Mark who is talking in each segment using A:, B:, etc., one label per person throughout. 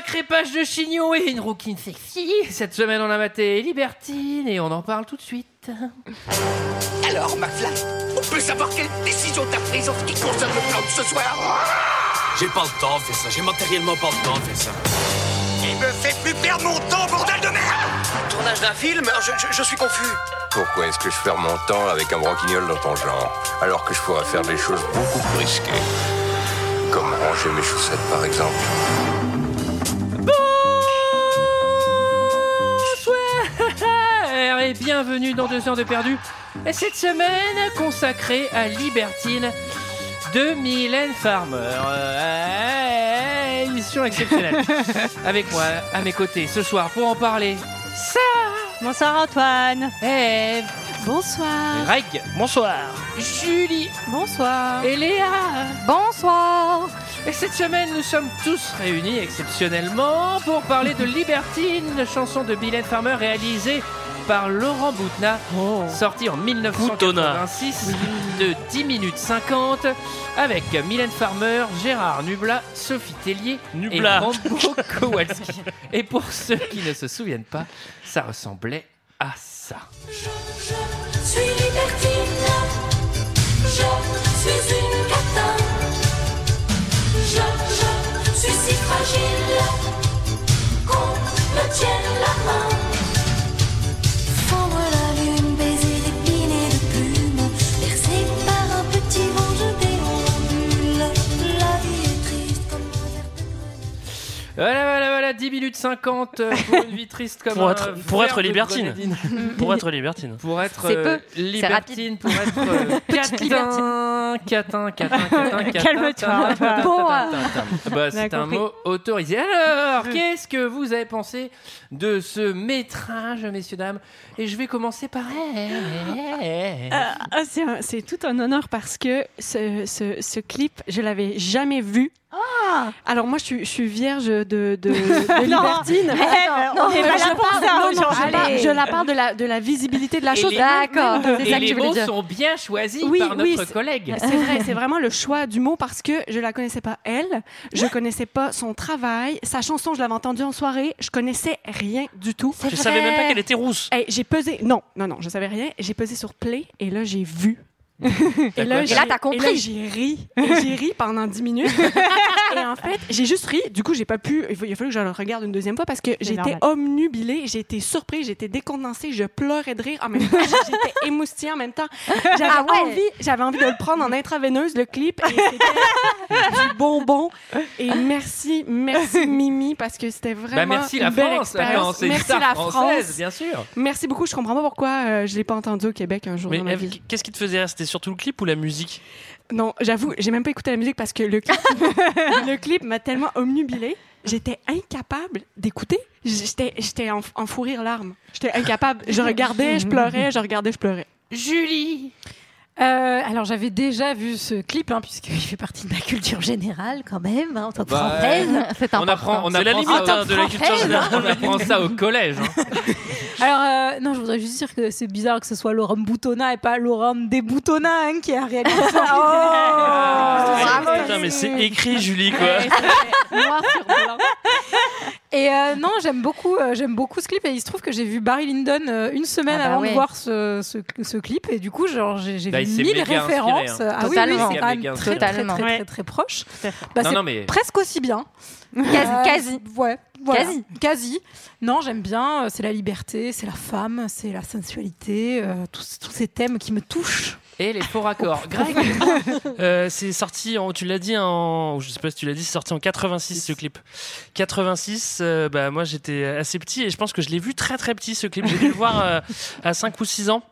A: un crépage de chignon et une rouquine sexy. Cette semaine, on a maté Libertine et on en parle tout de suite.
B: Alors, McFly, on peut savoir quelle décision t'as prise en ce qui concerne le plan de ce soir?
C: J'ai pas le temps de faire ça, j'ai matériellement pas le temps de faire ça.
B: Il me fait plus perdre mon temps, bordel de merde
D: Tournage d'un film? Je, je- je suis confus.
E: Pourquoi est-ce que je perds mon temps avec un broquignol dans ton genre, alors que je pourrais faire des choses beaucoup plus risquées? Comme ranger mes chaussettes, par exemple.
A: Et bienvenue dans Deux heures de perdu. Et cette semaine consacrée à Libertine de Mylène Farmer. Euh, émission exceptionnelle. Avec moi, à mes côtés, ce soir, pour en parler,
F: Bonsoir Antoine.
A: Eve,
F: Bonsoir.
A: Greg,
G: Bonsoir.
A: Julie
F: Bonsoir.
A: et Léa.
F: Bonsoir.
A: Et cette semaine, nous sommes tous réunis exceptionnellement pour parler de Libertine, chanson de Mylène Farmer réalisée par Laurent Boutna, sortie en 1986 de 10 minutes 50 avec Mylène Farmer, Gérard Nubla, Sophie Tellier
G: Nubla.
A: et Rambo Kowalski. Et pour ceux qui ne se souviennent pas, ça ressemblait à ça.
H: suis libertine, je suis une catin. Je, je suis si fragile qu'on me tienne la main. forward.
A: Voilà, voilà, voilà, 10 minutes 50 pour une vie triste comme
G: Pour
A: un
G: être- pour être libertine. Pour être libertine.
A: Pour être
F: C'est
A: euh, libertine, pour être euh,
F: Petite
A: catin, catin, catin, catin,
F: Calme-toi. Bon.
A: Bah, c'est un mot autorisé. Alors, qu'est-ce que vous avez pensé de ce métrage, messieurs, dames? Et je vais commencer par elle.
I: Ah, c'est tout un honneur parce que ce, ce, ce clip, je l'avais jamais vu. Alors moi, je suis, je suis vierge de, de, de libertine.
F: on est
I: Euh,
F: pas
I: je
F: là pour
I: parle-
F: ça
I: non, non,
F: aujourd'hui.
I: je, parle,
F: Allez.
I: je la parle de la, de la visibilité de la chose.
F: D'accord,
A: Et les mots
F: dire.
A: sont bien choisis
I: Oui,
A: par
I: oui,
A: notre
I: c'est-
A: collègue.
I: C'est vrai, c'est vraiment le choix du mot parce que je la connaissais pas elle, je connaissais pas son travail, sa chanson, je l'avais entendue en soirée, je connaissais rien du tout.
G: Je savais même pas qu'elle était rousse.
I: Hey, j'ai pesé, non, non, non, je savais rien. J'ai pesé sur play et là j'ai vu. et là,
A: Et
F: là, t'as compris.
I: Et là, j'ai ri. Et J'ai ri pendant 10 minutes. et en fait, j'ai juste ri. Du coup, j'ai pas pu. Il faut- il a fallu que je le regarde une deuxième fois parce que j'étais
F: normal.
I: omnubilée, été surprise, j'étais décontenancée, je pleurais de rire en même temps. J'étais émoustillée en même temps. J'avais
F: Ah ouais?
I: envie, j'avais envie de le prendre en intraveineuse, le clip. Et c'était du bonbon. Et merci, merci Mimi parce que c'était vraiment.
A: Bah, merci
I: une
A: la
I: belle
A: France. Attends,
I: expérience.
A: c'est une
I: Merci
A: star
I: la
A: française,
I: France.
A: bien sûr.
I: Merci beaucoup. Je comprends pas pourquoi euh, je l'ai pas entendu au Québec un jour
G: Mais
I: dans ma
G: Eve,
I: vie.
G: qu'est-ce qui te faisait rire C'était surtout le clip ou la musique
I: Non, j'avoue, j'ai même pas écouté la musique parce que le clip, le clip m'a tellement omnubilée. J'étais incapable d'écouter. J'étais, j'étais en, en fou rire larmes. J'étais incapable. Je regardais, je pleurais, je regardais, je pleurais.
A: Julie
F: Euh, alors j'avais déjà vu ce clip hein, puisqu'il fait partie de ma culture générale quand même hein, en tant que
A: Bah,
F: française. C'est
A: On
F: important.
A: apprend, on
G: C'est la
A: apprend
G: limite
A: ça,
G: hein, de la culture
F: française.
G: générale.
A: on apprend ça au collège. hein.
F: Alors euh, non, je voudrais juste dire que c'est bizarre que ce soit Laurent Boutonna et pas Laurent Desboutonna hein, qui a réalisé ça.
G: Ah,
F: bravo,
G: Putain, mais c'est écrit, Julie, quoi.
F: Noir sur blanc. Et euh, non, j'aime beaucoup, euh, j'aime beaucoup ce clip. Et il se trouve que j'ai vu Barry Lyndon euh, une semaine Ah bah avant ouais. de voir ce, ce, ce clip. Et du coup, genre, j'ai j'ai
A: Bah,
F: vu mille
A: méga inspiré,
F: références.
A: hein.
F: Ah oui, oui, Totalement. c'est quand même
A: Méga
F: très, très, très, Totalement. très,
I: Ouais.
F: très, proche. Bah,
A: Non,
F: c'est
A: non, mais
F: presque aussi bien.
J: Quasi,
F: Euh,
J: quasi.
F: Ouais. voilà.
J: Quasi.
F: Quasi. Non, j'aime bien. C'est la liberté, c'est la femme, c'est la sensualité, euh, tous, tous ces thèmes qui me touchent.
A: Et les faux raccords. Greg
G: Euh, c'est sorti, en, tu l'as dit, en, je sais pas si tu l'as dit, c'est sorti en 86 ce clip. 86, euh, bah, moi j'étais assez petit et je pense que je l'ai vu très très petit ce clip. J'ai dû le voir euh, à 5 ou 6 ans.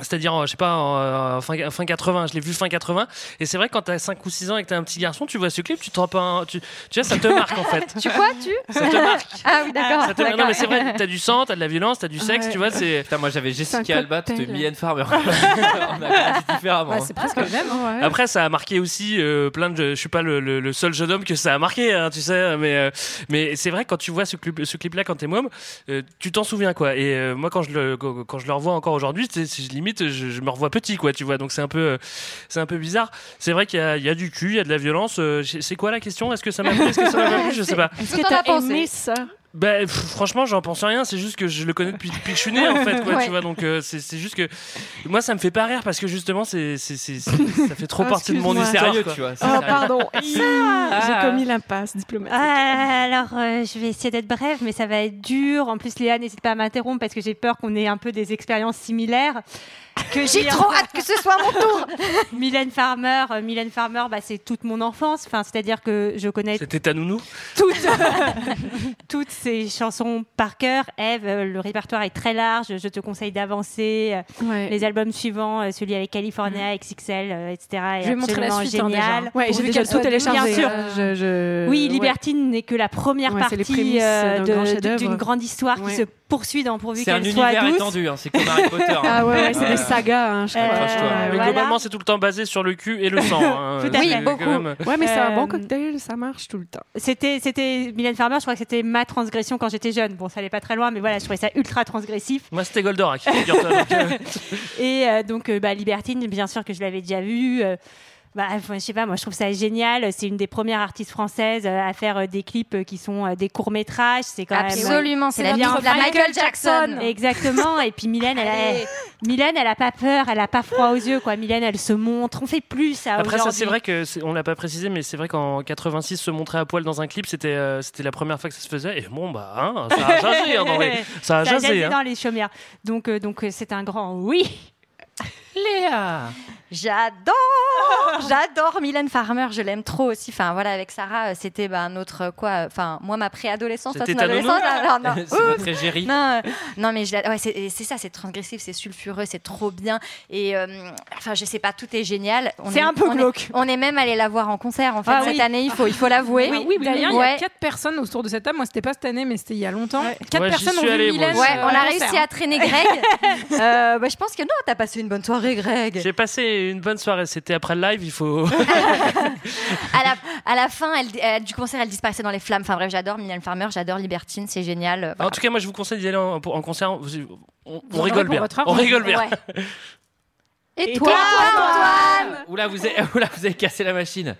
G: C'est-à-dire, euh, je sais pas, euh, fin, fin 80, je l'ai vu fin 80. Et c'est vrai, quand t'as 5 ou 6 ans et que t'es un petit garçon, tu vois ce clip, tu te rends pas. un- tu, tu vois, ça te marque en fait.
J: Tu quoi, tu
G: Ça te marque.
J: Ah oui, d'accord.
G: Ça te marque. Non, mais c'est vrai, t'as du sang, t'as de la violence, t'as du sexe,
I: Ouais.
G: tu vois, c'est.
A: Putain, moi j'avais Jessica Alba, tu
I: cocktail.
A: Mylène Farmer. on a différemment.
F: Ouais, c'est presque le même. hein.
I: Ouais.
G: Après, ça a marqué aussi euh, plein de. Je suis pas le, le- le seul jeune homme que ça a marqué, hein, tu sais. Mais, euh, mais c'est vrai quand tu vois ce clip, ce clip-là quand t'es môme, euh, tu t'en souviens quoi. Et euh, moi, quand je le quand, je le revois encore aujourd'hui, c'est c'est limite limite, je, je me revois petit, quoi, tu vois. Donc c'est un peu, euh, c'est un peu bizarre. C'est vrai qu'il y, a- il y a du cul, il y a de la violence. euh, c'est quoi la question? Est-ce que ça m'a plu Est-ce que ça m'a plu? Je sais pas.
I: Est-ce
J: que
I: t'as
J: pensé?
I: aimé ça?
G: Bah, pff, franchement, j'en pense rien. C'est juste que je le connais depuis, depuis que je suis né, en fait, quoi,
J: Ouais.
G: tu vois. Donc, euh, c'est c'est juste que moi, ça me fait pas rire parce que justement, c'est, c'est, c'est- c'est- ça fait trop
I: Ah,
G: partie de mon.
A: Sérieux,
G: quoi.
A: tu vois.
I: Oh,
A: sérieux.
I: pardon.
A: Ah.
I: J'ai commis l'impasse diplomatique.
K: Ah, alors, euh, je vais essayer d'être brève, mais ça va être dur. En plus, Léa, n'hésite pas à m'interrompre parce que j'ai peur qu'on ait un peu des expériences similaires. Que
J: J'ai trop hâte que ce soit mon tour.
K: Mylène Farmer, euh, Mylène Farmer, bah, c'est toute mon enfance. Enfin, c'est-à-dire que je connais
G: C'était ta nounou
K: toutes, toutes ces chansons par cœur. Eve, euh, le répertoire est très large. Je te conseille d'avancer. Euh,
I: Ouais.
K: Les albums suivants, euh, celui avec California, XXL, euh, etc. est
F: Je vais montrer la suite, hein, déjà.
K: génial.
I: Ouais, j'ai
F: qu'elle
I: tout
F: soit
I: téléchargé.
K: Bien sûr.
I: hein. Je- je-
K: Oui,
I: ouais.
K: Libertine n'est que la première
I: c'est
K: partie euh,
I: grand
K: d'une grande histoire
I: Ouais.
K: qui se poursuit dans pourvu
A: C'est un
K: qu'elle soit
A: univers
K: douce.
A: étendu, hein, c'est comme Harry Potter. hein.
I: Ah ouais, ouais, c'est Sagas, hein, je crois.
K: Euh.
G: Mais
K: voilà.
G: globalement, c'est tout le temps basé sur le cul et le sang. hein.
K: Tout à fait.
G: quand
J: beaucoup.
G: même-
I: Ouais, mais c'est un bon
K: Euh,
I: cocktail, ça marche tout le temps.
K: C'était, c'était Mylène Farmer, je crois que c'était ma transgression quand j'étais jeune. Bon, ça allait pas très loin, mais voilà, je trouvais ça ultra transgressif.
G: Moi, c'était Goldorak. figure-toi, donc, euh,
K: Et euh, donc, euh, bah, Libertine, bien sûr que je l'avais déjà vu. euh, bah, enfin, je sais pas, moi je trouve ça génial. C'est une des premières artistes françaises euh, à faire euh, des clips euh, qui sont des courts métrages. C'est quand même
J: Absolument, c'est la,
K: bien
J: la
K: Michael
J: Jackson.
K: Exactement. Et puis Mylène, elle, a. Mylène, elle a pas peur, elle a pas froid aux yeux, quoi. Mylène, elle se montre. On fait plus ça
G: Après, ça, c'est vrai que on l'a pas précisé, mais c'est vrai qu'en 86, se montrer à poil dans un clip, c'était euh, c'était la première fois que ça se faisait. Et bon, bah, hein, ça a jasé. hein, dans les- Ça a
K: Ça a
G: jasé.
K: jasé
G: hein.
K: dans les chaumières. Donc, euh, donc c'est un grand oui.
A: Léa
J: J'adore, j'adore Mylène Farmer, je l'aime trop aussi. Enfin voilà, avec Sarah, euh, c'était bah, notre quoi, enfin moi ma préadolescence, toi,
G: C'était
J: ton adolescence. Ah, non, non.
A: C'est votre égérie.
J: Non, euh, non, mais ouais, c'est ça, c'est transgressif, c'est sulfureux, c'est trop bien. Et euh, enfin, je sais pas, tout est génial. On
K: C'est
J: est-
K: un peu
J: on est-
K: glauque.
J: On est même allé la voir en concert en fait
K: Ah
J: cette
K: oui.
J: année, il faut, il faut l'avouer.
F: Oui, d'ailleurs, il y a quatre personnes autour de cette table. Moi, c'était pas cette année, mais c'était il y a longtemps. Quatre
G: Ouais, j'y
F: personnes ont
G: suis
F: vu
G: allé, moi
F: Mylène. euh,
J: on a réussi à traîner Greg. Euh, bah, je pense que non, t'as passé une bonne soirée, Greg.
G: J'ai passé une bonne soirée. C'était après le live, il faut.
J: À la, à la fin elle- elle- du concert, elle disparaissait dans les flammes. Enfin bref, j'adore Mylène Farmer, j'adore Libertine, c'est génial.
G: En tout cas, moi, je vous conseille d'y aller en, concert. On, rigole bien. On rigole bien.
J: Ouais. Et,
K: Et
J: toi, Antoine
A: Oula, vous avez, oula, vous avez cassé la machine.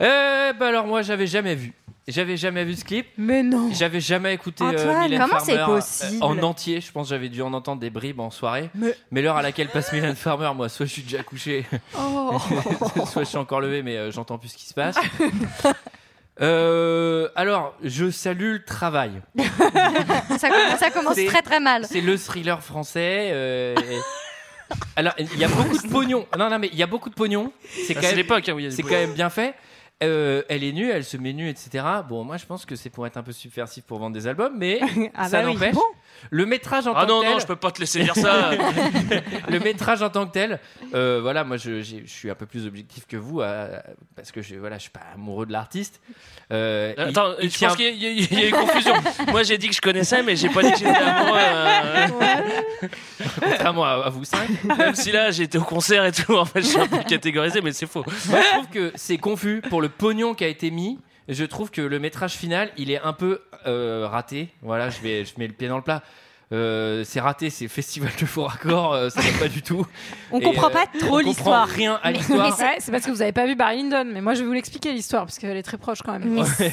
A: Euh, bah alors moi, j'avais jamais vu. J'avais jamais vu ce clip.
F: Mais non.
A: J'avais jamais écouté euh,
J: Antoine,
A: Mylène
J: comment
A: Farmer
J: c'est
A: euh,
J: possible
A: en entier. Je pense que j'avais dû en entendre des bribes en soirée. Mais, l'heure à laquelle passe Mylène Farmer, moi, soit je suis déjà couché,
J: Oh.
A: soit je suis encore levé, mais euh, j'entends plus ce qui se passe. Euh, alors, je salue le travail.
J: ça, commence- ça commence
A: C'est-
J: très très mal.
A: C'est le thriller français. euh, et- Alors, il y a beaucoup de pognon. Non, non, mais il y a beaucoup de pognon. C'est
G: Ah,
A: quand même
G: hein,
A: quand même bien fait. Euh, elle est nue, elle se met nue, etc. Bon, moi je pense que c'est pour être un peu subversif pour vendre des albums, mais
K: Ah
A: ça
K: bah oui.
A: n'empêche. Le métrage en
G: Ah
A: tant
G: non,
A: que tel,
G: non, je peux pas te laisser dire ça.
A: le métrage en tant que tel, euh, voilà, moi je, suis un peu plus objectif que vous euh, parce que je, voilà, je suis pas amoureux de l'artiste. Euh, il-
G: Attends,
A: il
G: je
A: tient-
G: pense qu'il y, a- il y a eu confusion. Moi, j'ai dit que je connaissais, mais j'ai pas dit que j'étais amoureux. euh,
A: contrairement à, à vous cinq.
G: Même si là, été au concert et tout. En fait, je suis un peu catégorisé, mais c'est faux.
A: Moi, je trouve que c'est confus pour le pognon qui a été mis. Je trouve que le métrage final, il est un peu euh, raté. Voilà, je mets le pied dans le plat. Euh, c'est raté, c'est festival de faux raccords, euh, ça va pas du tout.
K: On
A: Et,
K: comprend
A: euh,
K: pas
A: on
K: trop
A: comprend
K: l'histoire.
A: rien à l'histoire.
F: c'est- c'est parce que vous avez pas vu Barry Lyndon, mais moi je vais vous l'expliquer l'histoire parce qu'elle est très proche quand même.
J: C'est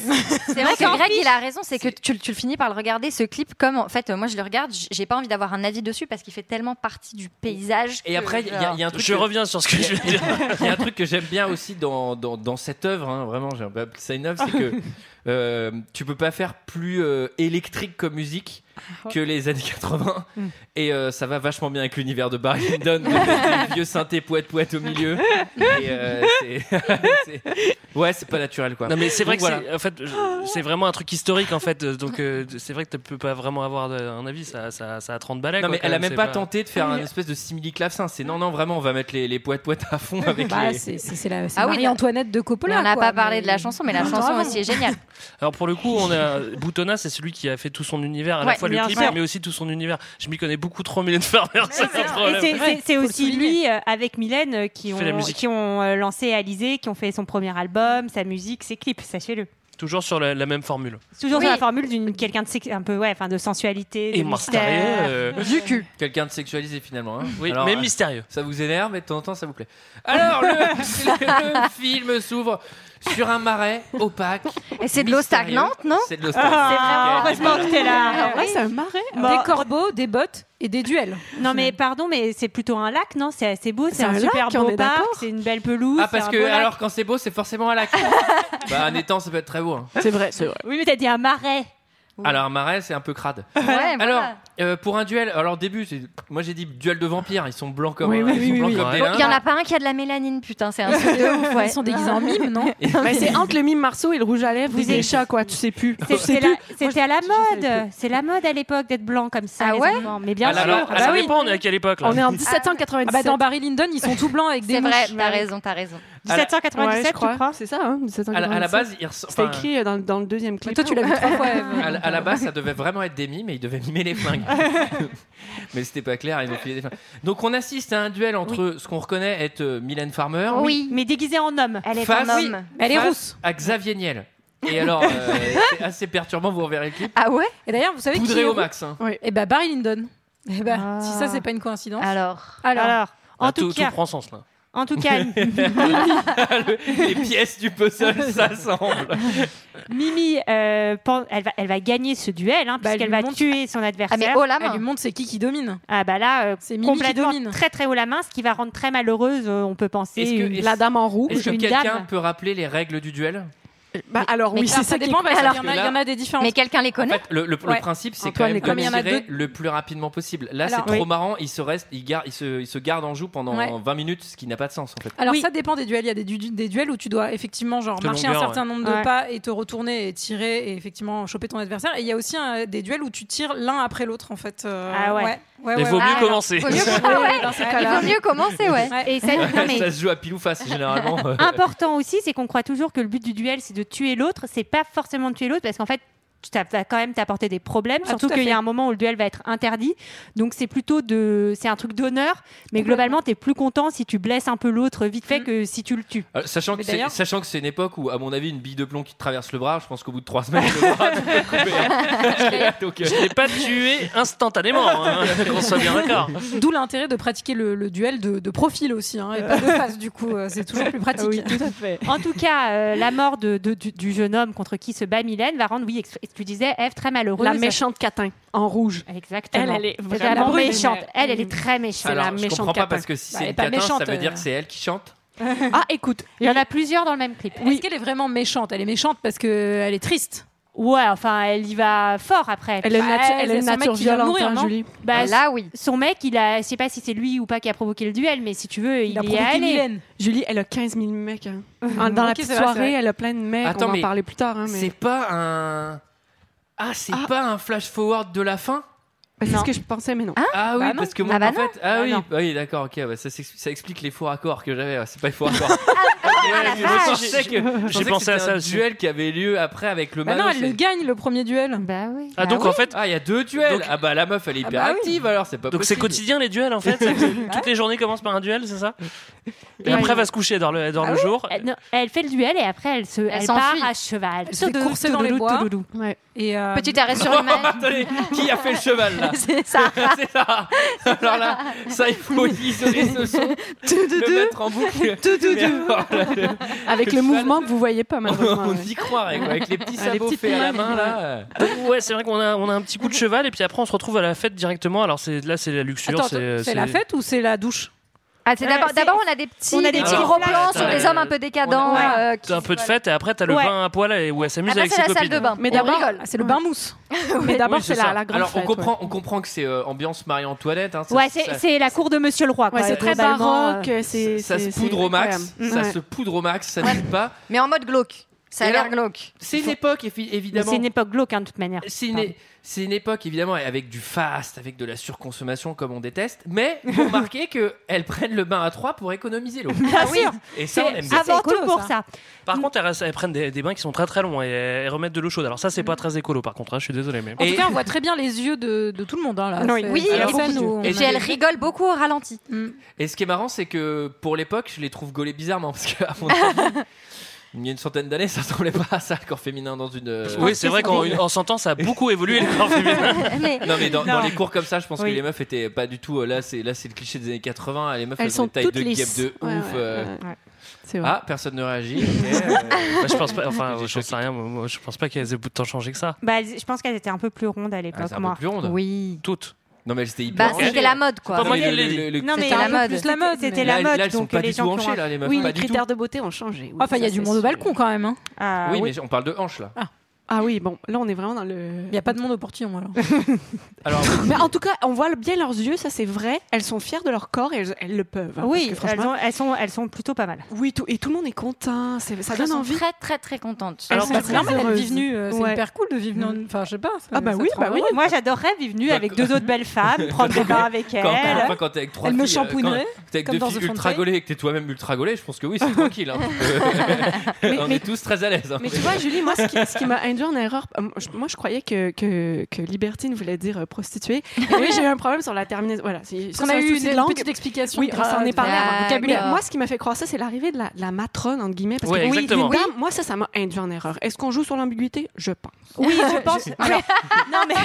J: vrai que Greg, il a raison, c'est que tu, tu le finis par le regarder ce clip comme en fait, euh, moi je le regarde, j'ai pas envie d'avoir un avis dessus parce qu'il fait tellement partie du paysage.
A: Et
J: que,
A: après, il y, a- il y a un truc.
G: Je
A: que-
G: reviens sur ce que je veux dire.
A: Il y a un truc que j'aime bien aussi dans, dans, dans cette œuvre, hein, vraiment, j'ai un peu ça une œuvre, c'est que euh, tu peux pas faire plus euh, électrique comme musique que les années 80 et euh, ça va vachement bien avec l'univers de Barry Lyndon, de mettre des vieux synthés poète poète au milieu. Et euh, c'est- c'est- ouais, c'est pas naturel quoi.
G: Non mais c'est vrai
A: Donc,
G: que
A: voilà.
G: c'est en fait je- c'est vraiment un truc historique en fait donc euh, c'est vrai que tu peux pas vraiment avoir de- un avis ça, ça, ça a 30 balais
A: Non
G: quoi,
A: mais
G: quand
A: elle a
G: même, c'est
A: pas tenté de faire un espèce de simili clavecin. C'est non non vraiment on va mettre les, les poètes poètes à fond avec
F: Bah,
A: les.
F: c'est c'est- c'est la c'est
J: Ah oui,
F: Marie-Antoinette de
J: Mais
F: Coppola.
J: on n'a
F: quoi,
J: pas parlé
F: mais-
J: de la chanson, mais la
F: Non,
J: chanson
F: vraiment.
J: aussi est géniale.
G: Alors pour le coup, on a Boutonna, c'est celui qui a fait tout son univers, à la fois le clip,
K: sûr.
G: mais aussi tout son univers. Je m'y connais beaucoup trop Mylène Farmer, c'est
K: aussi lui, euh, avec Mylène, euh, qui ont,
G: musique.
K: qui ont euh, lancé Alizé, qui ont fait son premier album, sa musique, ses clips, sachez-le.
G: Toujours sur la, la même formule.
K: Toujours
J: Oui.
K: sur la formule d'une quelqu'un de un peu ouais, enfin de sensualité, de
G: Et
K: mystère.
G: mystérieux. euh,
J: Du cul.
A: Quelqu'un de sexualisé finalement. hein.
G: Oui,
A: Alors,
G: mais
A: euh,
G: mystérieux.
A: Ça vous énerve, mais de temps en temps, ça vous plaît. Alors, le, le film s'ouvre sur un marais opaque.
J: Et c'est de l'eau
A: mystérieux.
J: stagnante, non
A: C'est de l'eau
K: Ah,
A: stagnante.
K: heureusement que t'es là.
I: Ah ouais, c'est un marais.
F: Des corbeaux, des bottes et des duels.
K: Non mais pardon, mais c'est plutôt un lac, non? C'est assez beau, c'est
I: C'est
K: un,
I: un
K: super
I: lac, on
K: beau
I: est
K: parc,
I: d'accord
K: c'est une belle pelouse.
A: Ah, parce
K: c'est un
A: que
K: beau lac.
A: alors quand c'est beau, c'est forcément un lac. bah, un étang, ça peut être très beau. hein.
I: C'est vrai, c'est vrai.
K: Oui, mais t'as dit un marais.
A: Alors, un marais, c'est un peu crade.
J: Ouais, voilà.
A: Alors, euh, pour un duel, alors début, c'est- moi j'ai dit duel de vampires, ils sont blancs comme,
I: Oui,
A: un-
I: oui,
A: ils
I: oui,
A: sont
I: oui,
A: blancs
I: oui.
A: comme des.
J: Il y en a pas un qui a de la mélanine, putain, c'est un truc de ouf, ouais.
F: Ils sont déguisés en mime, non
I: Mais c'est entre le mime Marceau et le rouge à lèvres
K: Vous
I: ou des
K: êtes-
I: chats, quoi. Tu sais plus.
K: C'est-
I: Tu sais
K: c'est
I: plus.
K: la- C'était à la mode. C'est la mode à l'époque d'être blanc comme ça.
J: Ah
K: les
J: ouais
K: enfants. Mais bien
A: Ah là
K: sûr.
A: là,
K: Ah
A: ah
K: bah
G: ça
K: oui.
G: dépend, on est à quelle époque là
I: On est en
F: Ah
I: 1797.
F: bah dans Barry Lyndon, ils sont tout blancs avec des
J: C'est vrai,
F: mouches.
J: t'as raison, t'as raison.
A: À la-
K: 1797,
I: Ouais, je crois. C'est ça, hein,
A: À la, à la
I: 1797.
A: base, ils ressort-
I: C'était écrit dans, dans le deuxième
F: Mais
I: clip.
F: toi, tu l'as vu trois fois.
A: À, la- à la base, ça devait vraiment être des mimes et ils devaient mimer les flingues. mais c'était pas clair, ils ont filé des flingues. Donc on assiste à un duel entre ce qu'on reconnaît être euh, Mylène Farmer
J: Oui,
K: Mais déguisé en homme.
J: elle est
A: Face-
J: un homme.
F: Elle est rousse.
A: à Xavier Niel. Et alors, euh, c'est assez perturbant, vous reverrez le clip.
J: Ah ouais?
F: Et d'ailleurs, vous savez qui
A: Poudré
F: est
A: au max. hein.
F: Eh bah Barry Lyndon. Eh bah,
J: Ah.
F: si ça c'est pas une coïncidence.
J: Alors.
F: Alors,
K: Alors, en
G: Ah,
K: tout
G: tout, tout
K: cas,
G: prend sens là.
K: En tout cas,
A: Les pièces du puzzle s'assemblent.
K: Mimi, euh, pen- elle, va, elle va gagner ce duel, hein,
F: Bah, elle
K: puisqu'elle
F: lui
K: va
F: montre-
K: tuer son
J: Ah, mais
K: adversaire.
J: haut la
F: elle lui montre c'est qui qui domine.
K: Ah bah là, euh,
F: C'est Mimi qui
K: complètement
F: domine.
K: très très haut la main, ce qui va rendre très malheureuse, euh, on peut penser.
A: Est-ce que-
K: une-
I: La dame en rouge.
A: Est-ce que
K: une
A: quelqu'un
K: dame.
A: peut rappeler les règles du duel?
I: Bah, alors
J: Mais
I: oui,
J: ça,
I: c'est
F: Ça dépend parce qu'il y,
J: Alors
F: en
A: que
F: a- il y en a des différentes.
J: Mais quelqu'un les
A: En
J: connaît
A: fait, le, le- le
F: Ouais.
A: principe, c'est quand même
I: les
A: de tirer
F: deux.
A: le plus rapidement possible. Là, c'est trop
F: oui.
A: marrant. Il se reste, il garde, il se, il se garde en joue pendant
F: Ouais.
A: 20 minutes, ce qui n'a pas de sens en fait.
F: Alors
K: Oui.
F: ça dépend des duels. Il y a des, du- des duels où tu dois effectivement genre
G: De
F: marcher
G: longueur,
F: un certain nombre de
K: Ouais.
F: pas et te retourner et tirer et effectivement choper ton adversaire. Et il y a aussi un- des duels où tu tires l'un après l'autre en fait. Euh,
K: Ah ouais.
F: ouais, ouais,
G: Il vaut mieux
J: Ah,
G: commencer.
J: Vaut mieux-
F: ces
J: Il vaut mieux commencer, ouais.
K: Et ça, non, mais-
A: Ça se joue à pile ou face généralement.
K: important aussi, c'est qu'on croit toujours que le but du duel, c'est de tuer l'autre. C'est pas forcément tuer l'autre, parce qu'en fait, ça va quand même t'apporter des problèmes.
F: Ah,
K: surtout qu'il y a un moment où le duel va être interdit. Donc c'est plutôt de, c'est un truc d'honneur. Mais globalement, t'es plus content si tu blesses un peu l'autre vite fait
F: Mm.
K: que si tu le tues.
A: Euh, sachant, que sachant que c'est une époque où, à mon avis, une bille de plomb qui te traverse le bras, je pense qu'au bout de trois semaines, le bras, tu peux couper. hein. Donc, euh,
G: Je l'ai pas tué instantanément, hein, qu'on soit bien d'accord.
F: D'où l'intérêt de pratiquer le, le duel de, de profil aussi hein, et pas de face du coup. euh, C'est toujours plus pratique.
I: Oui, tout à fait.
K: En tout cas, euh, la mort de, de- du, du jeune homme contre qui se bat Mylène va rendre, oui, tu disais, Eve très malheureuse.
I: La méchante catin en rouge.
K: Exactement.
I: Elle, elle est
K: Elle
I: vraiment
K: la méchante. Elle, elle est très méchante.
A: alors,
I: la
A: je
I: méchante
A: comprends pas
I: catin.
A: parce que si
F: Bah,
A: c'est
F: elle pas
A: catin, ça
F: méchante,
A: veut dire
F: euh.
A: que c'est elle qui chante?
I: Ah, écoute,
K: Il y en a plusieurs dans le même clip.
F: Est-ce qu'elle est vraiment méchante? Elle est méchante parce qu'elle est triste.
K: Ouais, enfin, elle y va fort après.
I: elle est,
F: Bah,
I: natu- elle
F: c'est
I: est nature violente,
F: mourir,
I: hein, Julie.
K: Bah,
J: Là, oui.
K: son mec, il a, je sais pas si c'est lui ou pas qui a provoqué le duel, mais si tu veux, il,
F: Il a
K: y allé.
F: Mylène.
I: Julie, elle a 15 000 mecs. hein. En- Dans la petite soirée,
F: vrai.
I: elle a plein de mecs.
A: Attends,
I: on va en parler plus tard. Hein, mais...
A: C'est pas un. Ah, c'est
I: Ah.
A: pas un flash forward de la fin
I: Bah, c'est ce que je pensais, mais non.
A: Ah oui,
F: Bah non.
A: parce que moi,
J: Ah bah
A: en fait. Ah
K: Ah
A: oui, bah oui d'accord, ok, ça, ça explique les faux raccords que j'avais. ouais, c'est pas les faux raccords.
J: Ah, la
A: je
J: vache.
A: pensais que, je pensais que
G: pensé à ça
A: un
G: aussi.
A: duel qui avait lieu après avec le
F: Bah non, elle le gagne le premier duel.
J: Bah oui.
G: Ah, donc en fait,
A: Ah, il y a deux duels.
G: Donc-
A: ah bah la meuf, elle est
F: Ah
A: hyper
F: bah oui.
A: active alors, c'est pas
G: donc c'est
A: possible.
G: quotidien les duels en fait ça- Toutes les journées commencent par un duel, c'est ça Et
K: Ouais.
G: après, elle va se coucher, dort le,
F: Ah
G: le
F: oui
G: jour.
K: Elle, non, elle fait le duel et après elle se, elle, part
J: s'enfuit.
K: à cheval.
F: Elle se fait courser dans les bois.
I: Ouais.
F: Et euh,
J: Petit arrêt sur image.
A: Attendez, qui a fait le cheval là
J: C'est ça.
A: C'est ça. Alors là, ça il faut isoler ce son, le mettre en boucle. Mais alors là,
I: Avec le mouvement que vous voyez pas, malheureusement.
A: on y croirait quoi, avec les petits
I: Ah,
A: sabots faits à la main là.
G: ouais, c'est vrai qu'on a, on a un petit coup de cheval et puis après on se retrouve à la fête directement. Alors c'est là, c'est la luxure. c'est
F: la fête ou c'est la douche?
J: Ah, c'est
K: Euh,
J: d'abord, on a des petits,
K: on a des
J: des
K: petits
J: petits gros plans sur des hommes un peu décadents. Euh, qui
G: un peu de fête et après t'as le
K: Ouais.
G: bain à poil et où elle s'amuse
J: Après,
G: avec
J: c'est
G: ses
J: la salle
G: copines.
J: de bain.
I: Mais d'abord-
J: rigole.
F: Ah, C'est le bain mousse.
I: Mais d'abord,
G: Oui, c'est
I: la, la grande
A: Alors on
I: fête,
A: comprend,
I: ouais.
A: on comprend que c'est euh, ambiance Marie-Antoinette. Hein, ça-
K: Ouais, c'est,
A: ça-
K: c'est la cour de Monsieur le Roi.
I: Ouais,
K: quoi,
I: c'est très
K: globalement,
I: baroque.
K: euh.
I: c'est-
A: ça se
I: c'est-
A: poudre au max,
I: incroyable.
A: ça
I: Ouais.
A: se poudre au max, ça ne pas.
J: Mais en mode glauque. Ça a l'air glauque.
A: C'est une époque évidemment.
K: c'est une époque glauque, hein, de toute manière.
A: C'est une,
K: Pardon.
A: c'est une époque évidemment avec du fast, avec de la surconsommation comme on déteste, mais vous remarquez qu'elles prennent le bain à trois pour économiser l'eau.
K: Bien sûr.
A: Et ça, on aime
K: C'est
A: bien.
K: avant tout pour
F: ça.
K: ça.
G: Par contre, elles, elles prennent des, des bains qui sont très très longs et elles remettent de l'eau chaude. Alors ça, c'est pas très écolo par contre. hein, je suis désolé, mais.
F: En
A: Et-
F: tout cas, on voit très bien les yeux de, de tout le monde. Hein, là.
I: Oui.
J: Et
F: la
J: beaucoup
F: scène
J: de-
F: où on
J: Et
F: a
J: puis elle
F: des-
J: rigole beaucoup au ralenti.
F: Mm.
A: Et ce qui est marrant, c'est que pour l'époque, je les trouve gaulés bizarrement parce que à mon avis, il y a une centaine d'années, ça ressemblait pas à ça, le corps féminin dans une. euh,
G: Oui, c'est vrai qu'en en 100 ans, ça a beaucoup évolué le corps féminin.
A: Non mais dans, les cours comme ça, je pense
K: Oui.
A: que les meufs étaient pas du tout. euh, Là, c'est là, c'est le cliché des années 80. Les meufs,
I: Elles
A: elles, ont
I: sont
A: une taille
I: toutes
A: de guêpe de
I: Ouais,
A: ouf.
I: ouais,
A: euh.
I: ouais. C'est vrai.
A: Ah, personne ne réagit. euh,
G: Bah, je pense pas, enfin,
A: J'ai
G: j'en sais rien, moi, moi, je pense pas qu'elles aient tant changé que ça.
K: Bah, je pense qu'elles étaient un peu plus rondes à l'époque.
A: plus ronde.
J: Oui.
G: Toutes.
A: Non mais étaient hyper.
J: Bah, c'était la mode, quoi.
G: pas
A: mais le- le-
K: Non, mais
J: C'était la
K: un peu
J: mode.
K: plus
F: la mode,
K: C'était la mode.
A: là, elles sont
K: donc
A: pas
K: les
A: du tout
K: gens qui ont
A: hanchées là, les meufs.
I: Oui,
A: pas
I: les
A: du tout.
I: critères de beauté ont changé. oui,
F: Enfin, il y a du monde au balcon quand même. hein.
K: Ah,
A: Oui,
K: oui.
A: mais on parle de hanches là.
I: Ah oui, bon, là on est vraiment dans le.
F: Il n'y a pas de monde au portillon alors.
A: Alors,
I: Mais en tout cas, on voit bien leurs yeux, ça c'est vrai. Elles sont fières de leur corps et elles, elles le peuvent. hein,
K: Oui,
I: parce que
K: elles,
I: franchement,
K: ont- elles sont, elles sont plutôt pas mal.
I: oui, tout, et tout le monde est content. c'est- Ça
J: Elles
I: donne
J: sont
I: envie.
J: très très très contentes.
I: Alors,
F: c'est normal, vit venue. euh, C'est
I: Ouais.
F: hyper cool de vivre. dans- Enfin, je sais pas.
I: Ah bah oui, bah oui.
K: Moi, j'adorerais vivre nue
A: Quand-
K: avec deux autres belles femmes, prendre des bains avec
A: quand,
K: elles.
A: enfin, quand t'es avec trois
F: me
A: filles, euh, quand t'es avec
F: comme
A: deux
F: dans
A: filles
F: The
A: ultra gaulées et que t'es toi-même ultra gaulé, je pense que oui, c'est tranquille. hein. on est tous très à l'aise. hein.
I: Mais tu vois, Julie, moi, ce qui, ce qui m'a induit en erreur, euh, moi, je croyais que, que, que libertine voulait dire euh, prostituée. Et oui, j'ai eu un problème sur la terminaison. Voilà,
F: On a eu une
I: langue.
F: petite explication.
I: Oui, on est parlé avant. Moi, ce qui m'a fait croire ça, c'est l'arrivée de la, la matrone, entre guillemets. Parce
G: Ouais,
I: que oui,
G: exactement.
I: moi, ça, ça m'a induit en erreur. Est-ce qu'on joue sur l'ambiguïté? Je pense.
K: Oui, je pense. Alors, non, mais,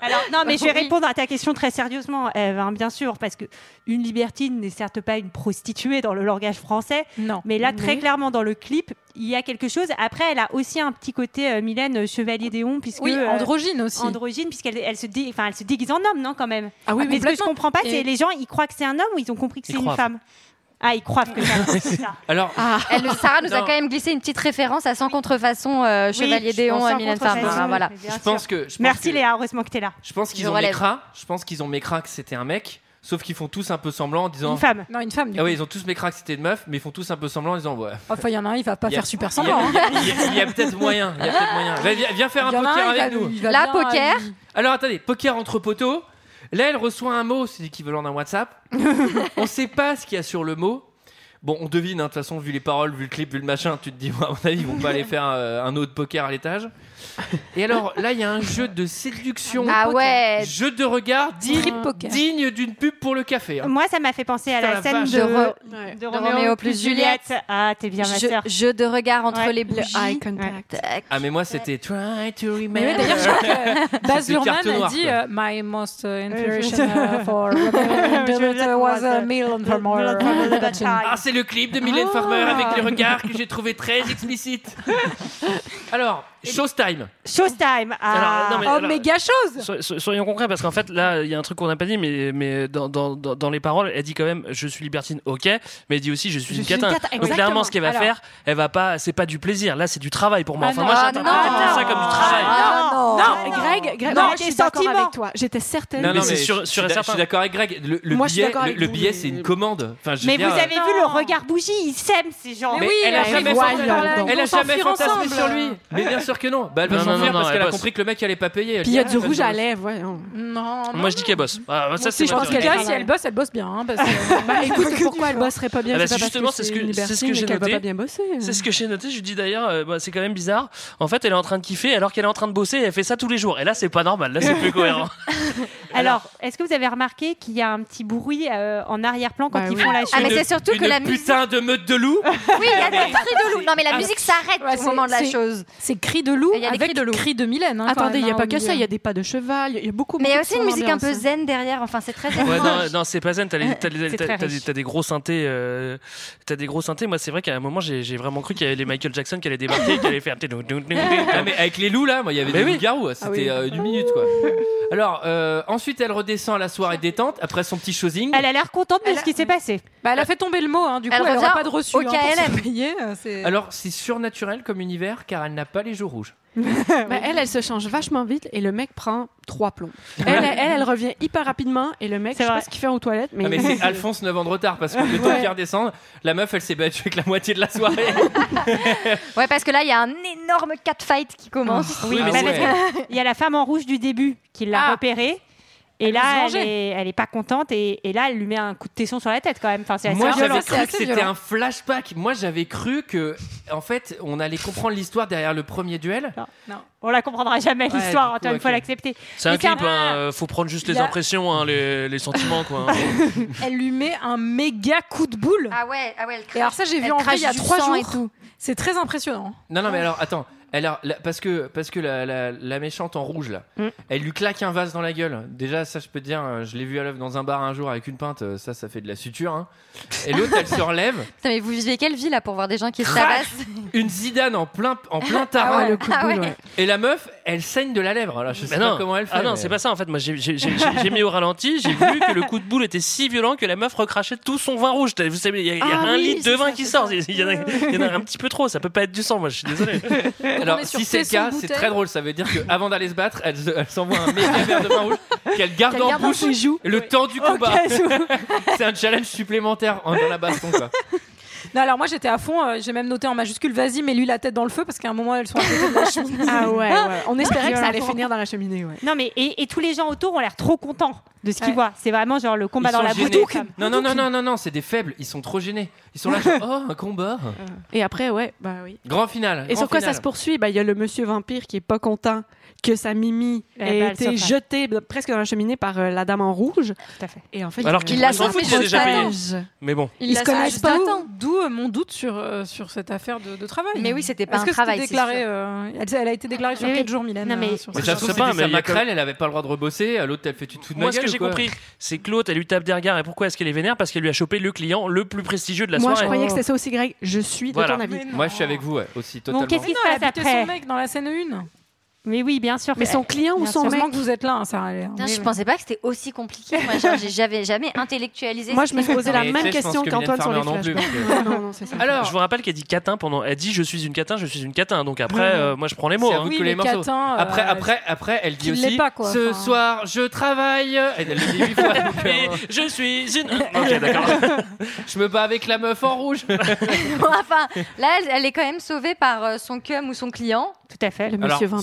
K: alors, non, mais je vais
J: Oui.
K: répondre à ta question très sérieusement, Eve, hein, bien sûr, parce que une libertine n'est certes pas une prostituée dans le langage français,
F: Non.
K: mais là, très
I: Oui.
K: clairement, dans le clip, il y a quelque chose. Après, elle a aussi un petit côté, euh, Mylène, euh, chevalier d'Éon, puisque.
F: Oui,
K: euh,
F: androgyne aussi.
K: androgyne, puisqu'elle elle se, dé- elle se déguise en homme, non, quand même
I: Ah oui,
K: Mais ce que je comprends pas, c'est
F: Et-
K: les gens, ils croient que c'est un homme ou ils ont compris que c'est une
G: croient.
K: femme? Ah, ils croient que c'est ça.
A: Alors,
J: Elle, Sarah nous a quand même glissé une petite référence à Sans contrefaçon, euh, Chevalier
K: Oui,
J: d'Éon,
K: on
J: à Mylène Farmer. voilà.
A: je pense que. je pense
K: Merci
A: que-
K: Léa, heureusement que t'es là.
A: Je pense qu'ils ont mécra. Je pense qu'ils ont mécra que c'était un mec. Sauf qu'ils font tous un peu semblant en disant.
K: Une femme.
F: Non, une femme. du
A: Ah
F: coup.
A: oui, ils ont tous mécra que c'était une meuf, mais ils font tous un peu semblant en disant ouais.
F: Enfin, il y en a un, il va pas faire super
A: il y a-
F: semblant. hein.
A: Il y a, peut-être moyen. Il y a peut-être moyen. Va, viens, viens faire un poker avec
F: va-
A: nous.
J: La
F: bien,
J: poker.
F: euh,
A: Alors attendez, poker entre poteaux. Là, elle reçoit un mot, c'est l'équivalent d'un WhatsApp. on sait pas ce qu'il y a sur le mot. Bon, on devine, hein, de toute façon, vu les paroles, vu le clip, vu le machin, tu te dis, à mon avis, ils vont pas aller faire euh, un autre poker à l'étage. Et alors, là, il y a un jeu de séduction.
J: Ah ouais.
A: Jeu de regard digne, d'une pub pour le café. hein.
K: Moi, ça m'a fait penser à la
A: la
K: scène de,
J: Ro-
I: Ouais.
K: de
J: Roméo plus Juliette.
K: Ah, t'es bien ma
J: Jeu,
K: sœur.
J: jeu de regard entre
K: Ouais,
J: les
I: Le
J: bougies.
I: eye contact.
J: Tac.
A: Ah, mais moi, c'était Try to remember.
F: D'ailleurs, je crois que Baz Luhrmann a dit euh, My most uh, inspiration uh, for Romeo was a Milan Farmer.
A: Ah, c'est le clip de Mylène Farmer avec les regards que j'ai trouvé très explicites. Alors, Showtime.
K: Showtime. Ah.
G: Alors, non, mais-
F: Oh,
G: alors-
F: méga chose
G: So- so- soyons concrets parce qu'en fait là il y a un truc qu'on n'a pas dit mais, mais dans, dans, dans, les paroles elle dit quand même je suis libertine ok mais elle dit aussi je suis
I: Je
G: une catin donc clairement ce qu'elle va
F: Alors-
G: faire elle va pas c'est pas du plaisir là c'est du travail pour moi
F: Ah
G: enfin
F: non,
G: moi
J: ah
G: j'interprète
J: non,
G: ça comme du travail
J: Ah, non.
I: Non, Greg, Greg
K: Non,
I: moi, je suis d'accord avec toi. J'étais certaine.
A: Non,
G: Mais
A: non,
G: c'est
A: mais
G: sûr-
A: je, suis d'accord avec Greg. Le, billet, c'est une commande.
K: Mais vous avez vu le regard bougie, ils s'aiment ces gens.
A: Mais
F: oui,
A: elle a
F: mais
A: jamais, fantasmé- sur lui. Mais bien sûr que non. Bah, elle va
G: Non, non,
A: s'enfuir
G: non,
A: parce
G: elle
A: qu'elle a
G: bosse.
A: compris que le mec allait pas payer. Elle
I: Puis il y a du rouge à
A: bosse.
I: lèvres, voyons.
F: Non,
G: moi je dis qu'elle bosse Ah, ça
F: Moi
G: c'est
F: aussi, je
G: ma
F: pense
G: théorie.
F: que là,
I: théorie.
F: si elle bosse, elle bosse bien. hein, parce que-
I: Bah écoute, pourquoi elle bosserait pas bien?
G: Ah bah,
I: C'est parce
G: justement, c'est ce que- c'est ce que j'ai
I: qu'elle
G: noté.
I: pas bien bosser.
G: C'est ce que j'ai noté. Je lui dis d'ailleurs, euh, bah, c'est quand même bizarre. En fait, elle est en train de kiffer alors qu'elle est en train de bosser. Et elle fait ça tous les jours. Et là, c'est pas normal. Là, c'est plus cohérent.
K: Alors, est-ce que vous avez remarqué qu'il y a un petit bruit euh, en arrière-plan quand
I: Bah
K: ils
I: oui.
K: font la
J: Ah, mais c'est surtout que
A: Une
J: la musique.
A: putain de meute de loup.
J: Oui, il y a des cris de loup. Non, mais la musique s'arrête
F: Ouais,
J: au
F: c'est-
J: moment de la
F: c'est-
J: chose.
F: C'est cri de loup
J: Et il y a des
F: avec
J: cris de loup.
F: cri de Mylène. hein, quand
I: Attendez, il
F: même,
I: n'y a
F: hein,
I: pas que ça, il y a des pas de cheval, il y a beaucoup
J: Mais il y a aussi une musique un peu zen derrière. Enfin, c'est très zen.
G: Ouais, non, non, c'est pas zen. T'as, les- t'as, les-
K: C'est
G: t'as-
K: très
G: t'as des,
K: riche.
G: t'as des gros synthés. euh, t'as des gros synthés. Moi, c'est vrai qu'à un moment, j'ai, j'ai vraiment cru qu'il y avait les Michael Jackson qui allaient débarquer, qui allaient faire.
A: Ah, mais avec les loups là, moi il y avait
G: Mais
A: des
G: oui.
A: loups-garous, c'était
I: oui.
A: euh, une minute quoi. Alors euh, ensuite elle redescend à la soirée détente après son petit showing.
K: Elle a l'air contente de
F: Elle
K: ce qui s'est passé.
F: Bah, elle a fait tomber le mot, hein, du coup,
J: Elle
F: elle
J: revient
F: n'aura pas de reçu
J: au
F: hein, pour
J: KLM.
F: se payer. euh, c'est-
A: Alors c'est surnaturel comme univers car elle n'a pas les rouges.
I: Bah, elle, elle se change vachement vite et le mec prend trois plombs. Elle, elle, elle, elle revient hyper rapidement et le mec, je sais pas ce qu'il fait aux toilettes, mais,
A: Ah, mais c'est Alphonse 9 ans de retard parce que le temps de faire descendre, la meuf elle s'est battue avec la moitié de la soirée.
J: Ouais, parce que là, il y a un énorme catfight qui commence.
K: Oui,
A: Ah
K: mais
A: ouais.
K: il y a la femme en rouge du début qui l'a
F: Ah.
K: repéré. Et
F: Elle
K: là, elle est, elle est pas contente et, et là, elle lui met un coup de tesson sur la tête quand même. Enfin, c'est assez
A: Moi, j'avais cru que c'était un flashback. Moi, j'avais cru que, en fait, on allait comprendre l'histoire derrière le premier duel.
K: Non, on la comprendra jamais
A: Ouais,
K: l'histoire. Antoine, il faut
A: ok.
K: l'accepter.
G: C'est un clip,
K: un-
G: hein, euh, faut prendre juste les
F: a-
G: impressions, hein, les, les sentiments, quoi. hein.
F: Elle lui met un méga coup de boule.
J: Ah ouais, ah ouais, elle
F: Et alors ça, j'ai vu en vrai
J: crache
F: il y a
J: du
F: trois
J: sang
F: jours.
J: et tout.
F: C'est très impressionnant.
A: Non, non, mais alors, attends. Alors, la- parce que, parce que la, la- la méchante en rouge, là,
K: Mm.
A: elle lui claque un vase dans la gueule. Déjà, ça, je peux te dire, euh, je l'ai vu à l'œuvre dans un bar un jour avec une pinte, euh, ça, ça fait de la suture. hein. Et l'autre, elle se relève,
J: Putain, mais vous vivez quelle vie là pour voir des gens qui se tabassent
A: une zidane en plein, en plein
J: Ah
A: tarot.
J: ouais, le coup de Ah ouais. ouais.
A: Et la meuf, elle saigne de la lèvre. Alors, je sais pas
G: non.
A: comment elle fait.
G: Ah non,
A: mais-
G: c'est pas ça en fait. Moi, j'ai- mis au ralenti, j'ai vu que le coup de boule était si violent que la meuf recrachait tout son vin rouge. Vous savez, il y a, y a
F: Ah
G: un
F: oui,
G: litre de vin
F: ça,
G: qui sort. Il y, en a, il y en a un petit peu trop. Ça peut pas être du sang. Moi, je suis désolé.
A: Alors,
F: on est sur
A: si c'est le cas, c'est très drôle. Ça veut dire qu'avant d'aller se battre, elle, se- elle s'envoie un méga verre de vin rouge qu'elle garde en bouche le temps du combat. c'est un challenge supplémentaire en- dans la baston. Quoi.
F: Non, alors moi j'étais à fond. euh, J'ai même noté en majuscule vas-y, mets-lui la tête dans le feu parce qu'à un moment elles sont à côté de la cheminée.
I: Ah ouais, ouais. On espérait que ça allait
K: Violent.
I: finir dans la cheminée, ouais.
K: Non, mais et, et tous les gens autour ont l'air trop contents de ce qu'ils
F: Ouais.
K: voient. C'est vraiment genre le combat
A: Ils
K: dans
A: sont
K: la
A: gênés.
K: boutique.
A: Non, non, non, non, non, non, c'est des faibles. Ils sont trop gênés. Ils sont là, genre, oh, un combat.
I: Et après, ouais, bah oui.
A: Grand final.
I: Et
A: grand
I: sur quoi
A: final.
I: ça se poursuit? Bah, Il y a le monsieur vampire qui est pas content que sa mimi
K: Eh
I: ait
K: ben, elle
I: été jetée presque dans la cheminée par euh, la dame en rouge.
K: Tout à fait.
I: Et en fait,
G: Alors qu'il
J: Il la
G: s'en fout, il a déjà payé. Mais bon.
F: Ils se
J: l'a
F: connaissent pas. D'où euh, mon doute sur, euh, sur cette affaire de, de travail.
J: Mais oui, c'était pas
F: Est-ce que
J: travail, c'est
F: déclaré
J: sûr.
F: euh, elle, elle a été déclarée sur
K: Oui,
F: quel
K: oui.
F: jour, Mylène
K: Non, mais-
F: euh, sur
A: Mais ça se
G: pas, mais
A: sa
G: il y a
A: elle avait pas le droit de rebosser. à L'autre, elle fait tu te fous de ma
G: Moi, ce que j'ai
A: quoi
G: compris, c'est que l'autre, elle lui tape des regards. Et pourquoi est-ce qu'elle est vénère? Parce qu'elle lui a chopé le client le plus prestigieux de la
I: Moi, je
G: soirée.
I: croyais que c'était ça aussi, Greg. Je suis de
G: Voilà.
I: ton avis.
F: Mais.
A: Moi, je suis avec vous, ouais, aussi,
K: Bon,
A: totalement.
K: qu'est-ce qui se
F: a
K: passe après
F: son mec dans la scène 1.
K: Mais oui, bien sûr.
I: Mais son eh, client ou son
K: sûr.
I: mec
F: que vous êtes là, hein, Sarah.
J: Putain, je
K: ne
J: pensais pas que c'était aussi compliqué. Moi, j'avais jamais intellectualisé.
I: Moi, je me posais la même question qu'Antoine sur les
A: non,
I: non.
A: Alors,
G: je vous rappelle qu'elle dit catin pendant. Elle dit je suis une catin, je suis une catin. Donc après, euh, moi, je prends les mots. Hein.
F: Oui,
A: les.
F: Catins, euh,
A: après, après, après, elle dit aussi. Ce soir, je travaille. Elle le dit huit fois. Donc, euh,
G: je suis une. ok, d'accord.
A: je me bats avec la meuf en rouge.
J: enfin, là, elle, est quand même sauvée par son cum ou son client.
K: Tout à fait.
I: Le monsieur
A: 20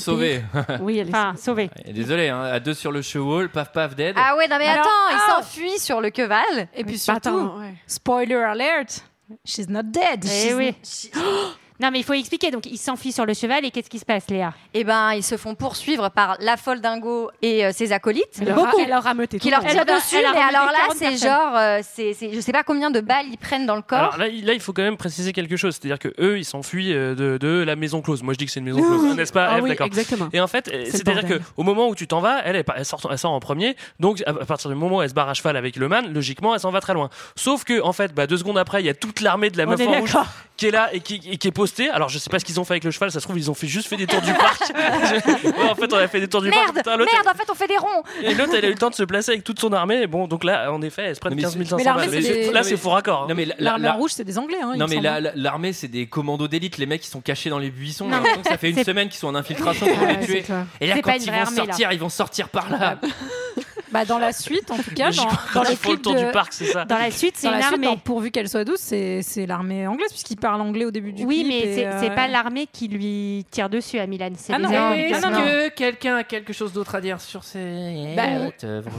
I: oui, elle est
K: sauvée.
A: Désolé, hein, à deux sur le cheval, paf paf dead.
J: Ah ouais, non mais attends, il
F: oh
J: s'enfuit sur le cheval.
F: Et puis
I: bah,
F: surtout,
I: attends,
F: spoiler alert, she's not dead.
K: Eh oui. Not... Oh non, mais il faut expliquer. Donc, il s'enfuit sur le cheval et qu'est-ce qui se passe, Léa?
J: Et ben, ils se font poursuivre par la folle dingo et euh, ses acolytes.
I: Elle leur a- elle leur a meuté
J: Qui leur
I: le
J: tirent dessus, mais alors là,
K: 40
J: c'est genre, euh, c'est, c'est- je sais pas combien de balles ils prennent dans le corps.
G: Alors là, il- là, il faut quand même préciser quelque chose. C'est-à-dire que eux, ils s'enfuient euh, de, de la maison close. Moi, je dis que c'est une maison close, n'est-ce pas?
I: Ah oui,
G: D'accord.
I: exactement.
G: Et en fait, euh,
I: le
G: c'est-à-dire que
I: bordel.
G: au moment où tu t'en vas, elle, elle, elle sort, elle sort en premier. Donc, à à partir du moment où elle se barre à cheval avec le man, logiquement, elle s'en va très loin. Sauf que, en fait, bah, deux secondes après, il y a toute l'armée de la meuf en rouge. Qui est là et qui, et qui est postée. Alors, je sais pas ce qu'ils ont fait avec le cheval. Ça se trouve, ils ont fait juste fait des tours du parc. Ouais, en fait, on a fait des tours du
J: Merde,
G: parc. Putain,
J: merde, en fait, on fait des ronds.
G: Et l'autre, elle a eu le temps de se placer avec toute son armée. Et bon, donc là, en effet, elle se
A: mais
G: 15 500
F: Mais l'armée,
G: balles.
F: c'est
G: Mais
F: des-
G: Là, c'est faux raccord. hein.
A: Non mais la-
F: L'armée
A: la-
F: rouge, c'est des Anglais. Hein,
A: Non mais la- l'armée c'est des commandos d'élite, les mecs qui sont cachés dans les buissons.
K: Non,
A: que ça fait une semaine qu'ils sont en infiltration pour les tuer. Et là quand ils vont sortir, ils vont sortir par là.
F: Bah, dans la suite, en tout cas,
G: Mais
F: dans, dans
G: quand
F: le
G: le
F: clip
G: tour
F: de,
G: du parc, c'est ça.
K: Dans la suite, c'est une
F: suite,
K: armée.
F: pourvu qu'elle soit douce, c'est c'est l'armée anglaise puisqu'il parle anglais au début du
K: Oui,
F: clip.
K: mais
F: et,
K: c'est
F: euh,
K: pas l'armée qui lui tire dessus à Milan. C'est
F: Ah
K: les
F: non, mais-
A: Est-ce
F: non,
A: que quelqu'un a quelque chose d'autre à dire sur ces
F: Bah,
A: œuvres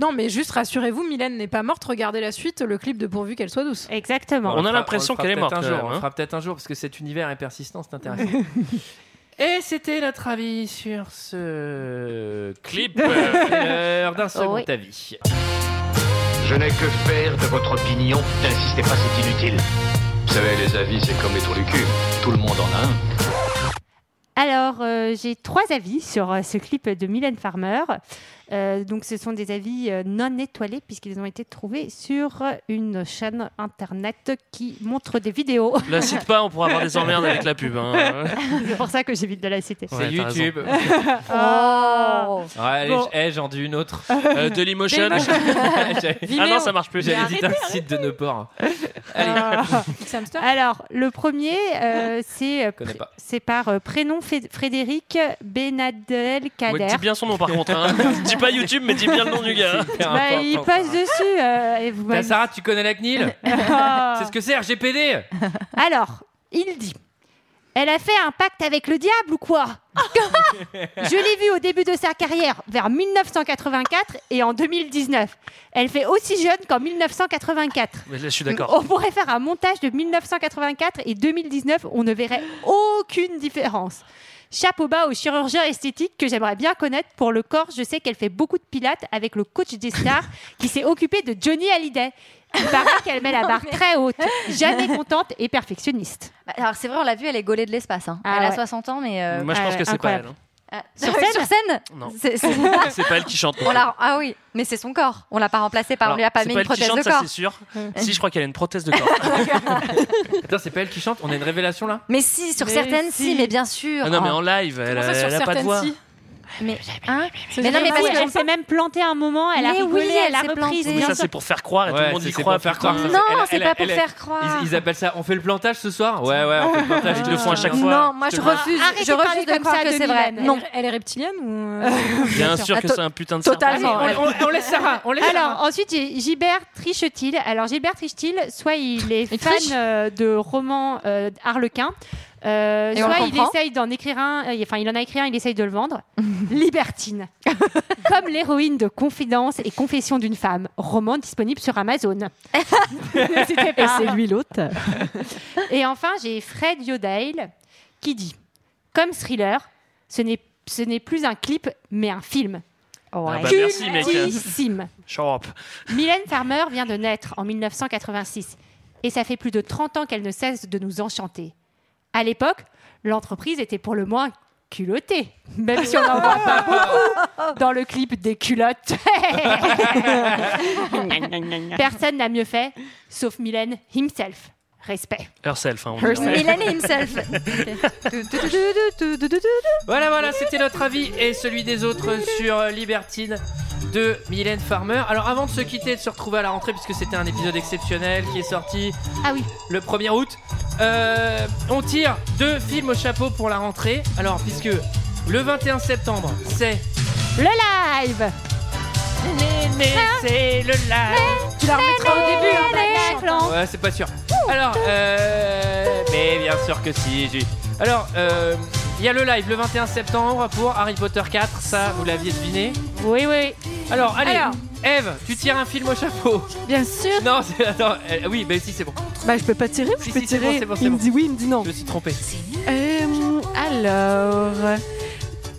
F: Non, mais juste rassurez-vous, Mylène n'est pas morte. Regardez la suite, le clip de pourvu qu'elle soit douce.
K: Exactement.
G: On
A: le
G: a l'impression
A: le
G: qu'elle est morte,
A: on
G: hein.
A: le fera peut-être un jour parce que cet univers est persistant, c'est intéressant. Et c'était notre avis sur ce clip. euh, d'un second
J: Oui.
A: avis.
L: Je n'ai que faire de votre opinion. N'insistez pas, c'est inutile.
E: Vous savez, les avis, c'est comme les trous du cul. Tout le monde en a un.
K: Alors, euh, j'ai trois avis sur euh, ce clip de Mylène Farmer. Euh, donc, ce sont des avis euh, non étoilés puisqu'ils ont été trouvés sur une chaîne internet qui montre des vidéos.
G: La cite pas, on pourra avoir des emmerdes avec la pub. hein.
K: C'est pour ça que j'évite de la citer.
A: C'est
G: Ouais.
A: YouTube.
J: Oh.
A: Ouais, allez,
K: Bon.
A: j- eh, j'en dis une autre.
G: Euh, Dailymotion.
A: J'avais-
G: ah non, ça marche plus.
A: J'allais dire un site de Neuport. Allez,
F: X-Hamster
K: Alors, le premier, euh, c'est par euh, prénom Frédéric Benadel
G: Ouais,
K: Kader.
G: dis bien son nom par contre. Hein. dis pas YouTube, mais dis bien le nom du gars. hein.
K: Bah, il passe
A: ça.
K: dessus. euh, et vous m'avez-
A: Sarah, tu connais la CNIL
K: Ah.
A: C'est ce que c'est RGPD
K: Alors, il dit Elle a fait un pacte avec le diable ou quoi Je l'ai vue au début de sa carrière, vers 1984 et en 2019. Elle fait aussi jeune qu'en 1984.
G: Mais là, je suis d'accord.
K: On pourrait faire un montage de 1984 et 2019, on ne verrait aucune différence. Chapeau bas au chirurgien esthétique que j'aimerais bien connaître pour le corps. Je sais qu'elle fait beaucoup de pilates avec le coach des stars qui s'est occupé de Johnny Hallyday. Il paraît qu'elle met la barre très haute, jamais contente et perfectionniste.
J: Bah, Alors c'est vrai, on l'a vu, elle est gaulée de l'espace. hein.
K: Ah
J: elle a
K: ouais.
J: 60 ans, mais. euh,
G: Moi, je pense que c'est pas elle. hein.
J: ah,
K: Sur scène
J: Sur scène
G: Non.
J: C'est-
G: pas elle qui chante.
J: On Ah oui, mais c'est son corps. On l'a pas remplacé par.
G: Alors,
J: on lui a pas
G: c'est
J: mis
G: pas
J: une
G: elle qui
J: prothèse
G: chante,
J: de
G: ça
J: corps.
G: c'est sûr. si, je crois qu'elle a une prothèse de corps.
A: Attends, c'est pas elle qui chante On a une révélation là?
J: Mais si, sur
K: Mais
J: certaines, si,
K: si.
J: mais bien sûr.
G: Ah non, mais
J: Oh.
G: en live, elle, a- elle a pas de voix.
F: si?
J: Mais, hein mais non, mais parce que
K: elle s'est même plantée un moment, elle a
J: Mais
K: rigolé,
J: oui,
K: elle
J: elle
K: a
J: plantée.
G: Mais
K: bien
G: ça,
K: sûr.
G: c'est pour faire croire et tout le monde y croit.
A: faire croire.
J: Non, c'est pas pour faire croire.
A: Ils, appellent ça on fait le plantage ce soir? Ouais, ouais, on fait le plantage.
G: Ils le font à chaque fois.
J: Non, moi
A: Je
J: refuse.
K: Arrêtez
J: Je refuse de
K: comme
J: croire
K: ça
J: que c'est vrai. Non.
F: Elle, est reptilienne ou euh,
G: Bien sûr que
F: Ah,
G: c'est un putain de
F: totalement.
A: on, laisse Sarah. On laisse
K: Alors, ensuite, j'ai Gilbert Trichetil. Alors, Gilbert Trichetil, soit il est fan euh, de romans euh, harlequins, euh, soit il essaye d'en écrire un, euh, enfin, il en a écrit un, il essaye de le vendre. Libertine. Comme l'héroïne de Confidence et Confession d'une femme. Roman disponible sur Amazon. N'hésitez
I: Et
K: pas.
I: c'est lui l'autre.
K: Et enfin, j'ai Fred Yodale qui dit Comme thriller, ce n'est ce n'est plus un clip, mais un film.
G: Ah bah merci, mec.
K: Cultissime.
G: Shut up.
K: Mylène Farmer vient de naître en 1986 et ça fait plus de 30 ans qu'elle ne cesse de nous enchanter. À l'époque, l'entreprise était pour le moins culottée, même si on n'en voit pas beaucoup dans le clip des culottes. Personne n'a mieux fait, sauf Mylène himself. Respect.
G: Herself. hein, on dit.
J: Mylène himself.
A: Voilà, voilà, c'était notre avis et celui des autres sur Libertine de Mylène Farmer. Alors, avant de se quitter et de se retrouver à la rentrée, puisque c'était un épisode exceptionnel qui est sorti
K: Ah oui.
A: le 1er août, euh, on tire deux films au chapeau pour la rentrée. Alors, puisque le 21 septembre, c'est
K: Le live
A: c'est le live.
K: Tu la remettras au début, hein.
A: Ouais, c'est pas sûr. Alors, euh, mais bien sûr que si. Alors, euh, il y a le live le 21 septembre pour Harry Potter 4. Ça, vous l'aviez deviné.
K: Oui, oui.
A: Alors, allez,
I: Alors.
A: Eve, tu tires un film au chapeau.
I: Bien sûr.
A: Non, c'est- attends. euh, oui, bah si, c'est bon.
I: Bah, je peux pas tirer ou
A: Si,
I: je peux
A: si, c'est bon,
I: tirer
A: c'est bon, c'est
I: Il
A: bon.
I: me dit oui, il me dit non.
A: Je me suis trompé.
I: Euh, alors,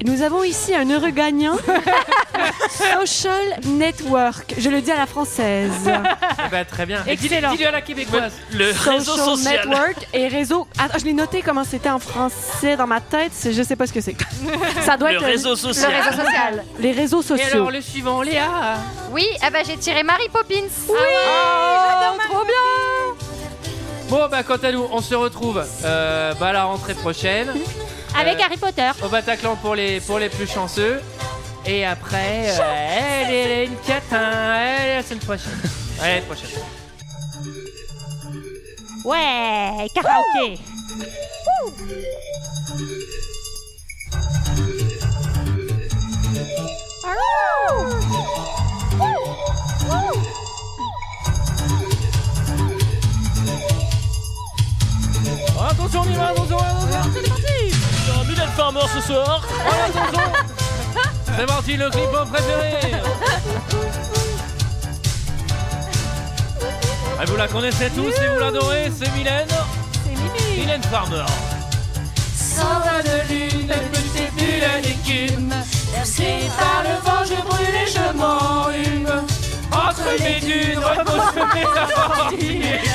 I: nous avons ici un heureux gagnant. Social Network. Je le dis à la française.
A: Eh ben, très bien. Et dis-le
K: Excellent.
A: dis-le à la québécoise.
G: Le réseau
I: Social
G: social.
I: Network et réseau. Attends, je l'ai noté comment c'était en français dans ma tête. c'est- Je sais pas ce que c'est. Ça doit
G: Le
I: être
G: réseau
J: Le
G: social.
J: réseau social.
I: les réseaux
A: Et
I: sociaux.
A: alors, le suivant, Léa.
J: Oui, ah bah j'ai tiré Mary Poppins. Oui, j'adore trop bien.
A: Bon, bah, quant à nous, on se retrouve euh, bah, à la rentrée prochaine.
K: Avec
A: Euh,
K: Harry Potter.
A: au Bataclan pour les, pour les plus chanceux. Et après, euh, elle est une catin. Allez, la semaine prochaine. Allez, la prochaine.
K: Ouais, karaoké.
A: Attention, Mila, attention, attention. C'est parti.
G: Mylène Farmer ce soir.
A: Attention. C'est parti, le clip préféré. Ah, vous la connaissez tous et vous l'adorez, c'est Mylène. C'est Mylène Farmer. Sans de lune, petite bulle d'écume. Bercée par le vent, je brûle et je m'enrhume. Entre les dunes, repose mes.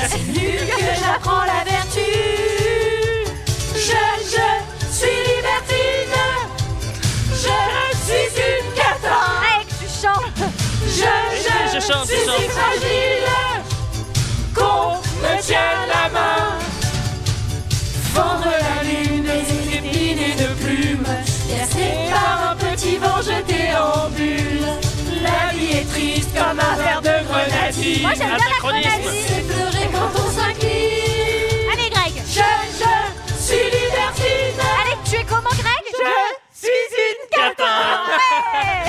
H: C'est nul que j'apprends la vertu. Suis
G: chante.
H: si fragile qu'on me tienne la main.
A: Vendre la lune, des épines et de plumes.
H: Bercé par un petit vent, je déambule. La vie est triste comme un verre de grenadine.
J: Moi j'aime bien la grenadine.
H: C'est pleurer quand on s'incline.
K: Allez, Greg.
H: Je, je suis libertine.
J: Allez, tu es comment, Greg?
H: Je suis une cata. Je,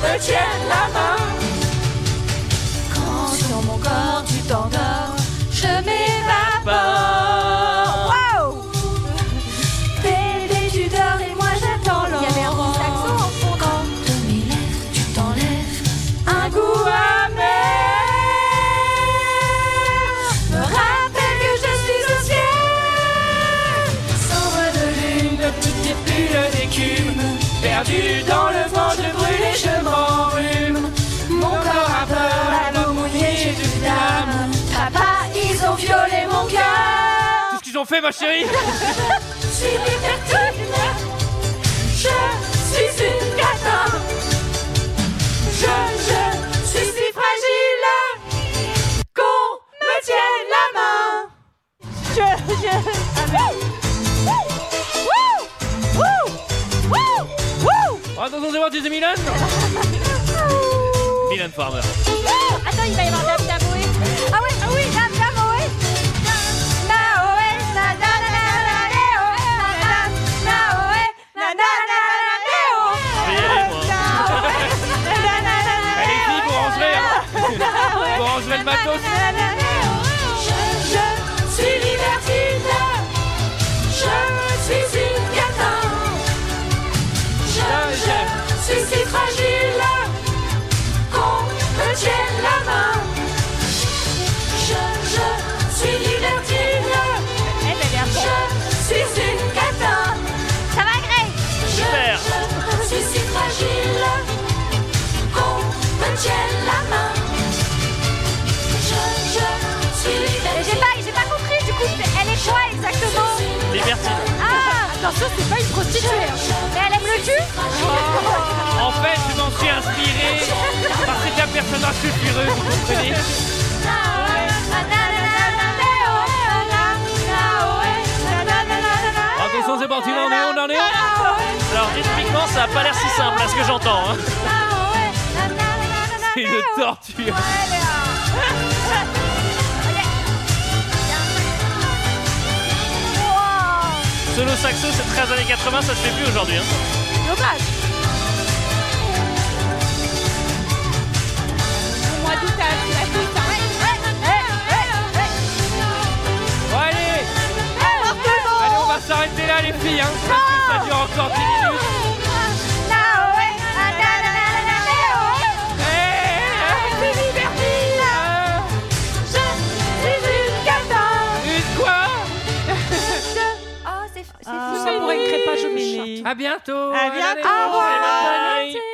H: qu'on me tienne
A: chérie
H: Je suis libertine. Je suis une cata. Je, je suis si fragile qu'on me tienne la main.
K: Je, je...
A: Attention, c'est parti, c'est Milan Milan Farmer.
K: Attends, il va y avoir Dame Damoé.
J: Ah oui, ah oui,
A: le matos
H: Je, je suis libertine. Je suis une cata. Je, je suis si fragile qu'on me tienne la main. Je, je suis libertine. Je suis une cata.
J: Ça va, Grey
G: Super.
H: Je suis si fragile qu'on me tienne
J: quoi exactement
G: Libertine.
J: Ah
F: Attention, c'est pas une prostituée. hein.
J: Mais elle aime le cul
A: En fait, je m'en suis inspiré c'est un personnage sulfureux, vous comprenez Attention, c'est parti, on en est, on en est
G: Alors, rythmiquement, ça a pas l'air si simple, à ce que j'entends. hein.
A: C'est une torture
G: Solo saxo, c'est 13 années 80, ça se fait plus aujourd'hui. hein.
F: Dommage.
K: Au mois d'août, t'as la toute. hein.
A: Bon, allez Allez, on va s'arrêter là, les filles, hein ça dure encore 10 minutes À bientôt.
K: À bientôt.
A: Au revoir.